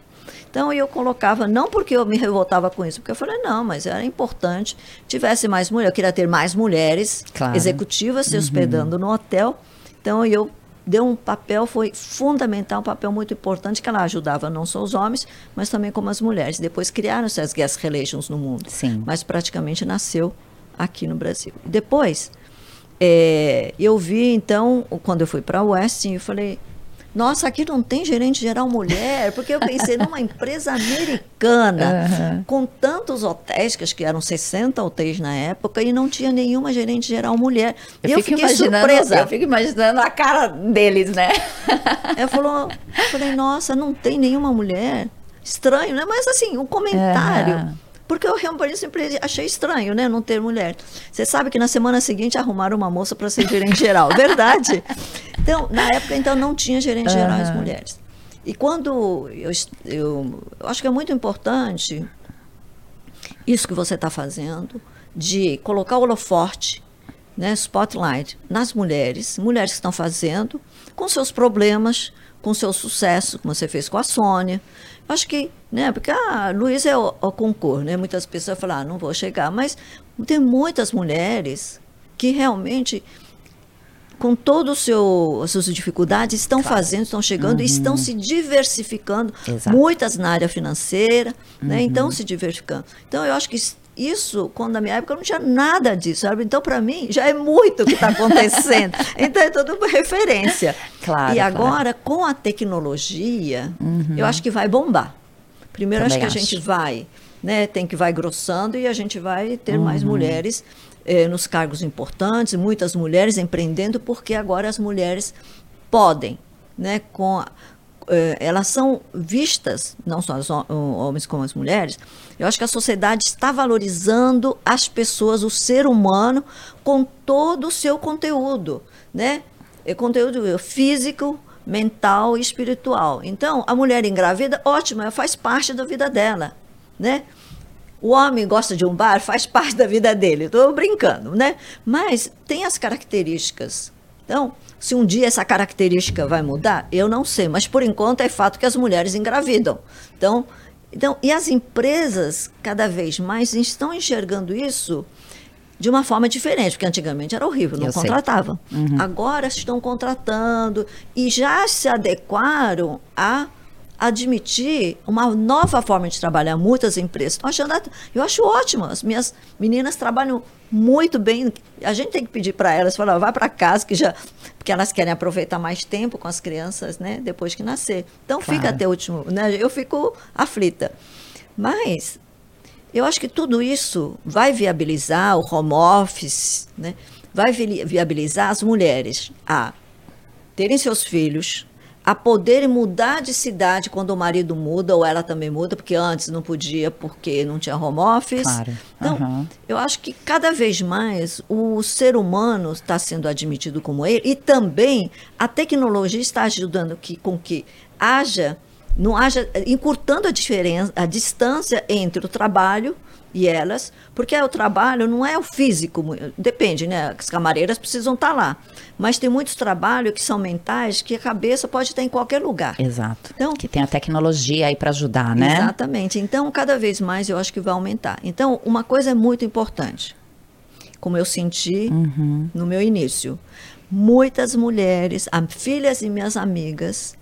Então eu colocava, não porque eu me revoltava com isso, porque eu falei, não, mas era importante tivesse mais mulheres. Eu queria ter mais mulheres claro. executivas se uhum. hospedando no hotel. Então eu deu um papel, foi fundamental, um papel muito importante, que ela ajudava não só os homens, mas também como as mulheres. Depois criaram-se as guest relations no mundo, Sim. mas praticamente nasceu aqui no Brasil. Depois, é, eu vi, então, quando eu fui para o Westin, eu falei, nossa, aqui não tem gerente geral mulher, porque eu pensei numa empresa americana, uhum. com tantos hotéis, que acho que eram 60 hotéis na época, e não tinha nenhuma gerente geral mulher. Eu, e eu fiquei surpresa. Eu fico imaginando a cara deles, né? Eu, falou, eu falei, nossa, não tem nenhuma mulher. Estranho, né? Mas assim, um comentário. Porque eu realmente sempre achei estranho, né? Não ter mulher. Você sabe que na semana seguinte arrumaram uma moça para ser gerente geral. Verdade. Então, na época, então, não tinha gerente geral as mulheres. E quando eu, eu, eu acho que é muito importante isso que você está fazendo, de colocar o holoforte, né, spotlight, nas mulheres, mulheres que estão fazendo, com seus problemas, com seu sucesso, como você fez com a Sônia. Acho que, né, porque a Luísa é o, o concurso, né? Muitas pessoas falam, ah, não vou chegar, mas tem muitas mulheres que realmente com todas as suas dificuldades, estão fazendo, estão chegando e estão se diversificando, Exato. muitas na área financeira, né? então se diversificando. Então, eu acho que isso, quando na minha época, não tinha nada disso? Então, para mim, já é muito o que está acontecendo. então, é tudo uma referência. Claro, e claro. agora, com a tecnologia, eu acho que vai bombar. Primeiro, acho que a gente vai, né? Tem que vai grossando e a gente vai ter mais Uhum. mulheres eh, nos cargos importantes, muitas mulheres empreendendo, porque agora as mulheres podem, né? Com a- elas são vistas, não só os hom- homens como as mulheres. Eu acho que a sociedade está valorizando as pessoas, o ser humano, com todo o seu conteúdo, né? É conteúdo físico, mental e espiritual. Então, a mulher engravida, ótimo, ela faz parte da vida dela, né? O homem gosta de um bar, faz parte da vida dele. Estou brincando, né? Mas tem as características. Então, se um dia essa característica vai mudar, eu não sei. Mas por enquanto é fato que as mulheres engravidam. Então, então e as empresas cada vez mais estão enxergando isso de uma forma diferente, porque antigamente era horrível, não Eu contratavam. Agora estão contratando e já se adequaram a admitir uma nova forma de trabalhar. Muitas empresas estão achando, eu acho ótimo. As minhas meninas trabalham muito bem. A gente tem que pedir para elas, falar, vai para casa que já, porque elas querem aproveitar mais tempo com as crianças, né, depois que nascer. Então fica Claro. até o último, né? Eu fico aflita. Mas eu acho que tudo isso vai viabilizar o home office, né? vai vi- viabilizar as mulheres a terem seus filhos, a poderem mudar de cidade quando o marido muda ou ela também muda, porque antes não podia porque não tinha home office. Claro. Então, Aham. eu acho que cada vez mais o ser humano está sendo admitido como ele e também a tecnologia está ajudando que, com que haja, não haja, encurtando a diferença, a distância entre o trabalho e elas, porque o trabalho não é o físico, depende, né? As camareiras precisam estar lá, mas tem muitos trabalhos que são mentais que a cabeça pode estar em qualquer lugar. Exato. Então- que tem a tecnologia aí para ajudar, né? Exatamente. Então, cada vez mais eu acho que vai aumentar. Então, uma coisa é muito importante, como eu senti Uhum. no meu início. Muitas mulheres, filhas e minhas amigas,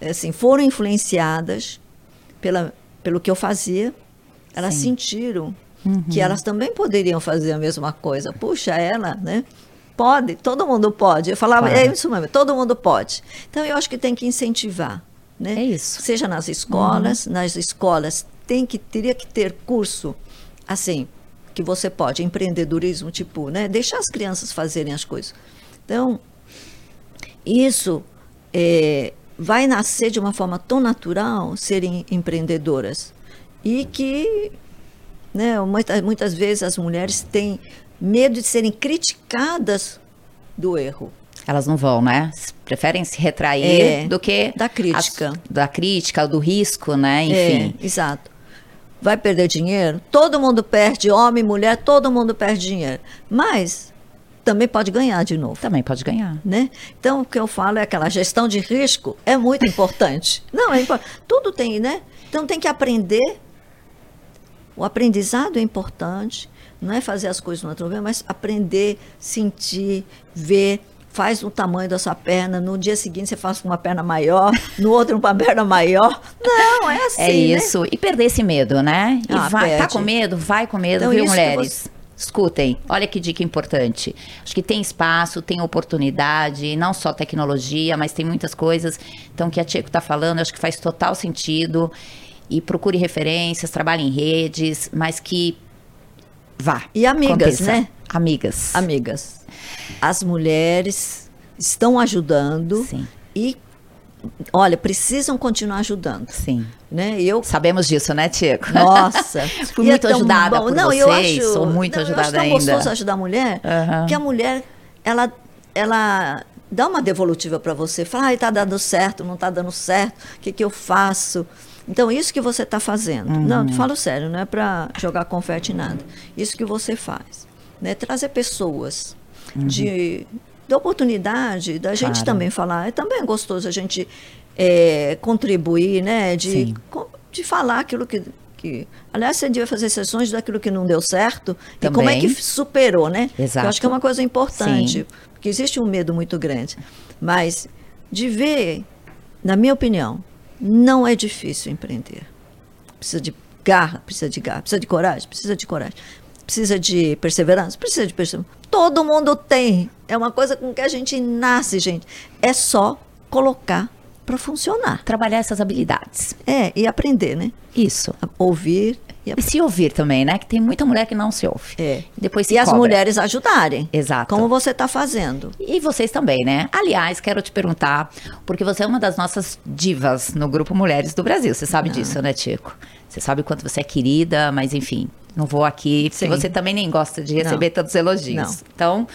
assim, foram influenciadas pela, pelo que eu fazia. Elas Sim. Uhum. sentiram que elas também poderiam fazer a mesma coisa. Puxa, ela, né? Pode, todo mundo pode. Eu falava, Claro. é isso mesmo, todo mundo pode. Então, eu acho que tem que incentivar. Né? É isso. Seja nas escolas, nas escolas tem que teria que ter curso assim que você pode empreendedorismo tipo, né? Deixar as crianças fazerem as coisas. Então isso é, vai nascer de uma forma tão natural serem empreendedoras e que né, muitas, muitas vezes as mulheres têm medo de serem criticadas do erro. Elas não vão, né? Preferem se retrair É, do que da crítica. as- da crítica, do risco, né? Enfim. É, exato. Vai perder dinheiro? Todo mundo perde, homem, mulher, todo mundo perde dinheiro. Mas também pode ganhar de novo. Também pode ganhar. Né? Então, o que eu falo é aquela gestão de risco é muito importante. Não, é importante. Tudo tem, né? Então, tem que aprender. O aprendizado é importante. Não é fazer as coisas no outro lugar, mas aprender, sentir, ver. Faz o tamanho da sua perna. No dia seguinte, você faz com uma perna maior. No outro, uma perna maior. Não, é assim. É né? isso. E perder esse medo, né? E Ah, vai, tá com medo? Vai com medo, Então, viu, mulheres? Escutem, olha que dica importante. Acho que tem espaço, tem oportunidade, não só tecnologia, mas tem muitas coisas. Então, o que a Tcheco está falando, acho que faz total sentido. E procure referências, trabalhe em redes, mas que vá. E amigas, aconteça. né? Amigas. Amigas, as mulheres estão ajudando Sim. e olha, precisam continuar ajudando. Sim. Né? Eu Sabemos disso, né, Tico? Nossa, Fui é muito tão ajudada bom. por não, vocês, eu acho, sou muito não, ajudada eu acho tão ainda. gostoso ajudar a mulher, Aham. que a mulher, ela, ela dá uma devolutiva para você, fala, ai, tá dando certo, não tá dando certo, o que, que eu faço? Então, isso que você está fazendo, Uhum. não, falo sério, não é para jogar confete em nada, isso que você faz, né? trazer pessoas de, de oportunidade, da gente Uhum. Claro. também falar, é também gostoso a gente é, contribuir, né? De, de falar aquilo que, que. Aliás, você devia fazer sessões daquilo que não deu certo e como é Também. que superou, né? Exato. Eu acho que é uma coisa importante, Sim. porque existe um medo muito grande. Mas de ver, na minha opinião, não é difícil empreender. Precisa de garra, precisa de garra, precisa de coragem, precisa de coragem. Precisa de perseverança, precisa de perseverança. Todo mundo tem. É uma coisa com que a gente nasce, gente. É só colocar para funcionar. Trabalhar essas habilidades. É, e aprender, né? Isso. Ouvir e se ouvir também, né? Que tem muita mulher que não se ouve. É. Depois se E as cobra. mulheres ajudarem. Exato. Como você está fazendo. E vocês também, né? Aliás, quero te perguntar, porque você é uma das nossas divas no grupo Mulheres do Brasil. Você sabe disso, né, Tico? Você sabe o quanto você é querida, mas enfim, não vou aqui, Sim. você também nem gosta de receber Não. tantos elogios. Não. Então,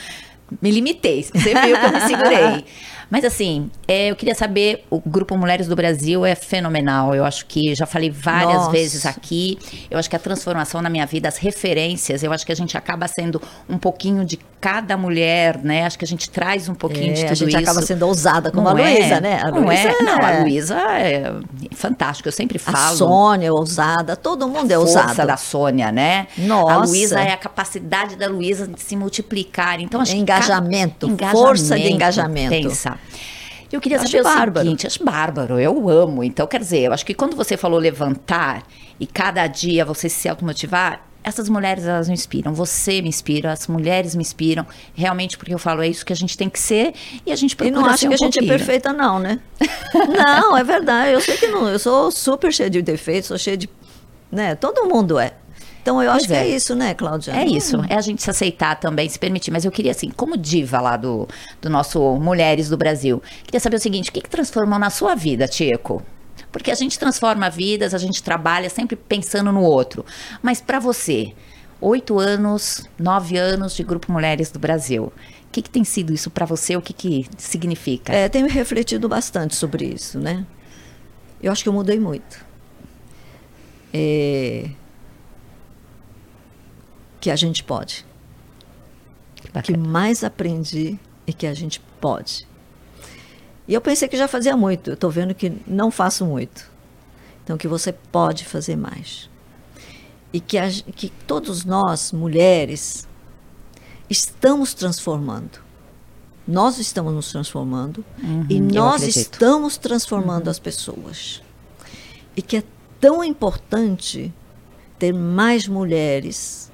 me limitei. Você viu que eu me segurei. Mas assim, é, eu queria saber, o Grupo Mulheres do Brasil é fenomenal. Eu acho que já falei várias Nossa. vezes aqui. Eu acho que a transformação na minha vida, as referências, eu acho que a gente acaba sendo um pouquinho de cada mulher, né? Acho que a gente traz um pouquinho de É, tudo a gente isso. acaba sendo ousada como Não a é? Luísa, né? A não Luísa é? Não, a é- Luísa é fantástica, eu sempre A falo. Sônia é ousada, todo mundo é Força ousado. da Sônia, né? Nossa. A Luísa é a capacidade da Luísa de se multiplicar. Então, acho que Engajamento, cada- força de engajamento. Pensa. Eu queria Acho saber bárbaro. o seguinte, acho bárbaro, eu amo. Então, quer dizer, eu acho que quando você falou levantar e cada dia você se automotivar, essas mulheres, elas me inspiram. Você me inspira, as mulheres me inspiram. Realmente, porque eu falo, é isso que a gente tem que ser e a gente E procura não ser acho um que a gente pouquinho. é perfeita, não, né? não, é verdade. Eu sei que não. Eu sou super cheia de defeitos, sou cheia de. Né? Todo mundo é. Então eu Pois acho que é. é isso, né, Cláudia? É isso, é a gente se aceitar também, se permitir. Mas eu queria, assim, como diva lá do, do nosso Mulheres do Brasil, queria saber o seguinte: o que, que transformou na sua vida, Tico? Porque a gente transforma vidas, a gente trabalha sempre pensando no outro. Mas para você, oito anos, nove anos de Grupo Mulheres do Brasil, o que, que tem sido isso para você? O que, que significa? É, tenho refletido bastante sobre isso, né? Eu acho que eu mudei muito. É, Que a gente pode. Que O que mais aprendi é que a gente pode. E eu pensei que já fazia muito, eu estou vendo que não faço muito. Então, que você pode fazer mais. E que, a, que todos nós, mulheres, estamos transformando. Nós estamos nos transformando e eu nós estamos transformando as pessoas. E que é tão importante ter mais mulheres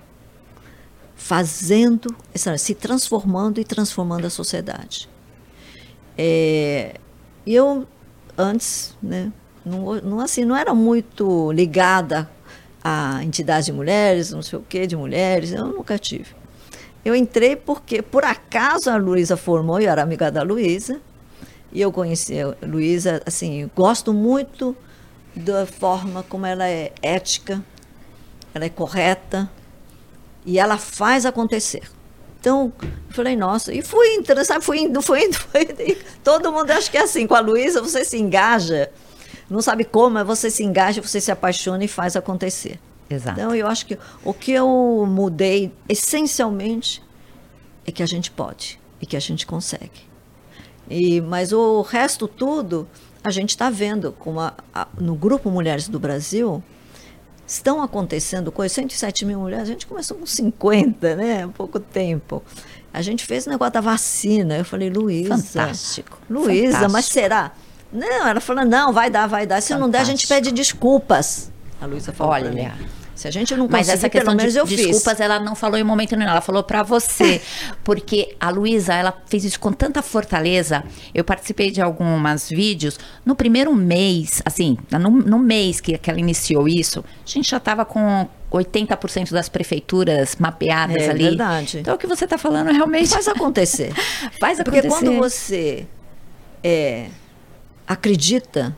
fazendo, se transformando e transformando a sociedade. É, eu antes, né, não, não, assim, não era muito ligada à entidade de mulheres, não sei o que de mulheres, eu nunca tive. Eu entrei porque, por acaso, a Luísa formou, eu era amiga da Luísa, e eu conheci a Luísa, assim, gosto muito da forma como ela é ética, ela é correta, e ela faz acontecer. Então, eu falei, nossa, e fui entrando, sabe, fui indo, fui indo, fui indo. Todo mundo acha que é assim, com a Luísa você se engaja, não sabe como, mas você se engaja, você se apaixona e faz acontecer. Exato. Então, eu acho que o que eu mudei, essencialmente, é que a gente pode e que a gente consegue. E, mas o resto tudo, a gente está vendo, como a- a- no Grupo Mulheres do Brasil, estão acontecendo coisas, 107 mil mulheres, a gente começou com 50, né? Há pouco tempo. A gente fez o negócio da vacina. Eu falei, Luísa. Fantástico. Luísa, mas Fantástico. será? Não, ela falou, não, vai dar, vai dar. Se não der, a gente Fantástico. pede desculpas. A Luísa falou Olha. Se a gente não Mas essa questão de eu fiz. desculpas, ela não falou em momento nenhum, ela falou pra você. porque a Luísa, ela fez isso com tanta fortaleza. Eu participei de alguns vídeos. No primeiro mês, assim, no, no mês que, que ela iniciou isso, a gente já tava com 80% das prefeituras mapeadas É ali. verdade. Então, o que você tá falando realmente Faz acontecer. faz Porque acontecer. quando você é, acredita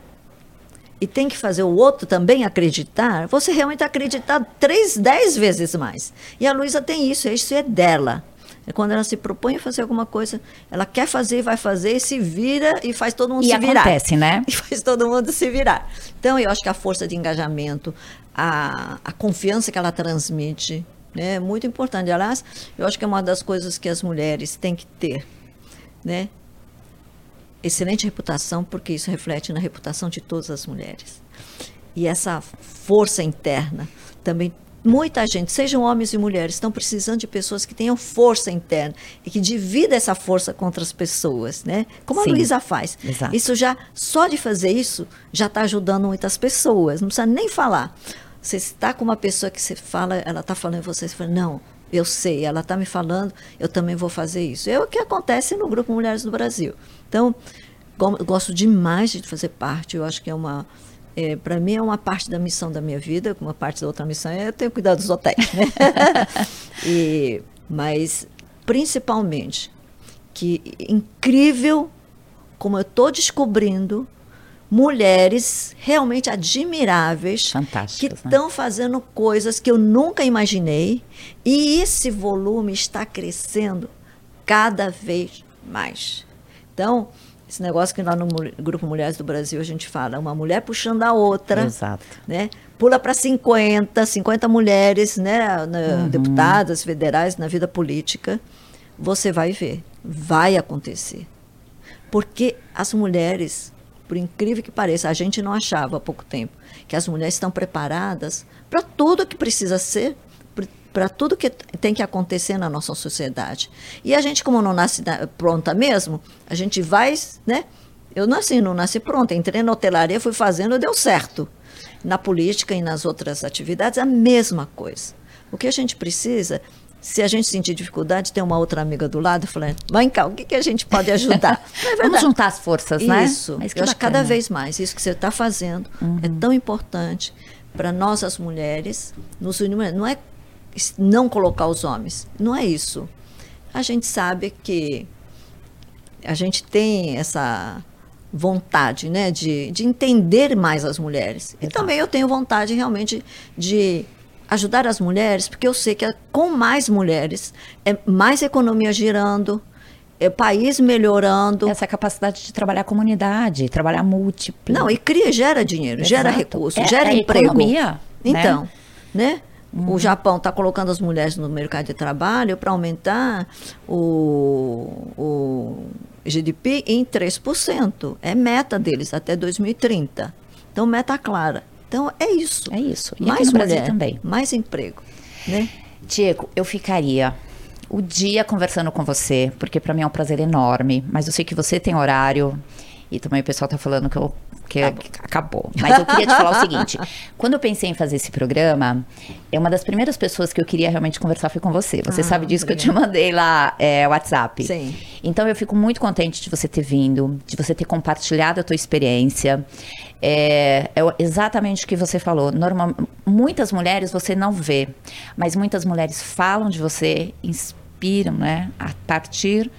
e tem que fazer o outro também acreditar, você realmente acreditar três, dez vezes mais. E a Luísa tem isso, isso é dela. É quando ela se propõe a fazer alguma coisa, ela quer fazer, vai fazer, e se vira e faz todo mundo e se virar. E acontece, né? E faz todo mundo se virar. Então, eu acho que a força de engajamento, a, a confiança que ela transmite, né, é muito importante. Aliás, eu acho que é uma das coisas que as mulheres têm que ter, né? Excelente reputação, porque isso reflete na reputação de todas as mulheres. E essa força interna também muita gente, sejam homens e mulheres, estão precisando de pessoas que tenham força interna e que dividam essa força com outras pessoas, né? Como Sim, a Luísa faz. Exato. Isso já, só de fazer isso, já está ajudando muitas pessoas. Não precisa nem falar. Você está com uma pessoa que você fala, ela está falando em você, você fala, não, eu sei, ela está me falando, eu também vou fazer isso. É o que acontece no Grupo Mulheres do Brasil. Então, gosto demais de fazer parte, eu acho que é uma é, para mim é uma parte da missão da minha vida, uma parte da outra missão é eu tenho cuidado dos hotéis. Né? e, mas, principalmente, que incrível como eu estou descobrindo mulheres realmente admiráveis que estão né? fazendo coisas que eu nunca imaginei e esse volume está crescendo cada vez mais. Então, esse negócio que lá no Grupo Mulheres do Brasil a gente fala, uma mulher puxando a outra. Exato. Né? Pula para 50, 50 mulheres, né, uhum. deputadas federais na vida política. Você vai ver, vai acontecer. Porque as mulheres, por incrível que pareça, a gente não achava há pouco tempo que as mulheres estão preparadas para tudo que precisa ser para tudo que tem que acontecer na nossa sociedade. E a gente, como não nasce pronta mesmo, a gente vai, né? Eu nasci, não nasci pronta. Entrei na hotelaria, fui fazendo, deu certo. Na política e nas outras atividades, a mesma coisa. O que a gente precisa, se a gente sentir dificuldade, ter uma outra amiga do lado, falando, vem cá, o que, que a gente pode ajudar? É Vamos juntar as forças, né? Isso. Eu acho que cada vez mais, isso que você está fazendo uhum. é tão importante para nós, as mulheres, nos unirmos. Não é não colocar os homens. Não é isso. A gente sabe que a gente tem essa vontade né, de, de entender mais as mulheres. E também eu tenho vontade realmente de ajudar as mulheres, porque eu sei que com mais mulheres é mais economia girando, é país melhorando. Essa capacidade de trabalhar comunidade, trabalhar múltiplo. Não, e cria, gera dinheiro, Exato. gera recurso, é, gera é emprego. Economia, então, né? né? Uhum. O Japão está colocando as mulheres no mercado de trabalho para aumentar o, o GDP em 3%. É meta deles até 2030. Então, meta clara. Então, é isso. É isso. E mais mulher, também. mais emprego. Né? Diego, eu ficaria o dia conversando com você, porque para mim é um prazer enorme, mas eu sei que você tem horário e também o pessoal está falando que eu que acabou. Mas eu queria te falar o seguinte: quando eu pensei em fazer esse programa, é uma das primeiras pessoas que eu queria realmente conversar foi com você. Você ah, sabe disso obrigada. que eu te mandei lá é, WhatsApp. Sim. Então eu fico muito contente de você ter vindo, de você ter compartilhado a tua experiência. É, é exatamente o que você falou. Normal, muitas mulheres você não vê, mas muitas mulheres falam de você, inspiram, né? A partir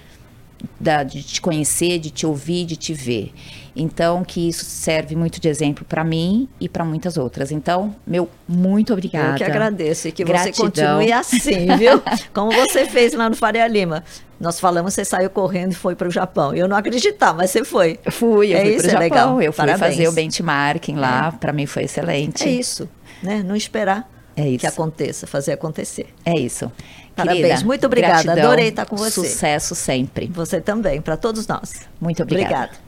da, de te conhecer, de te ouvir, de te ver. Então, que isso serve muito de exemplo para mim e para muitas outras. Então, meu muito obrigada. Eu que agradeço e que Gratidão. você continue assim, viu? Como você fez lá no Faria Lima. Nós falamos, você saiu correndo e foi para o Japão. Eu não acreditava, mas você foi. Fui, eu é fui para o é Japão. Legal. Eu fui Parabéns. fazer o benchmarking lá. É. Para mim foi excelente. É isso, né? Não esperar é que aconteça, fazer acontecer. É isso. Parabéns, Querida, muito obrigada. Gratidão, Adorei estar com você. Sucesso sempre. Você também, para todos nós. Muito obrigada. Obrigada.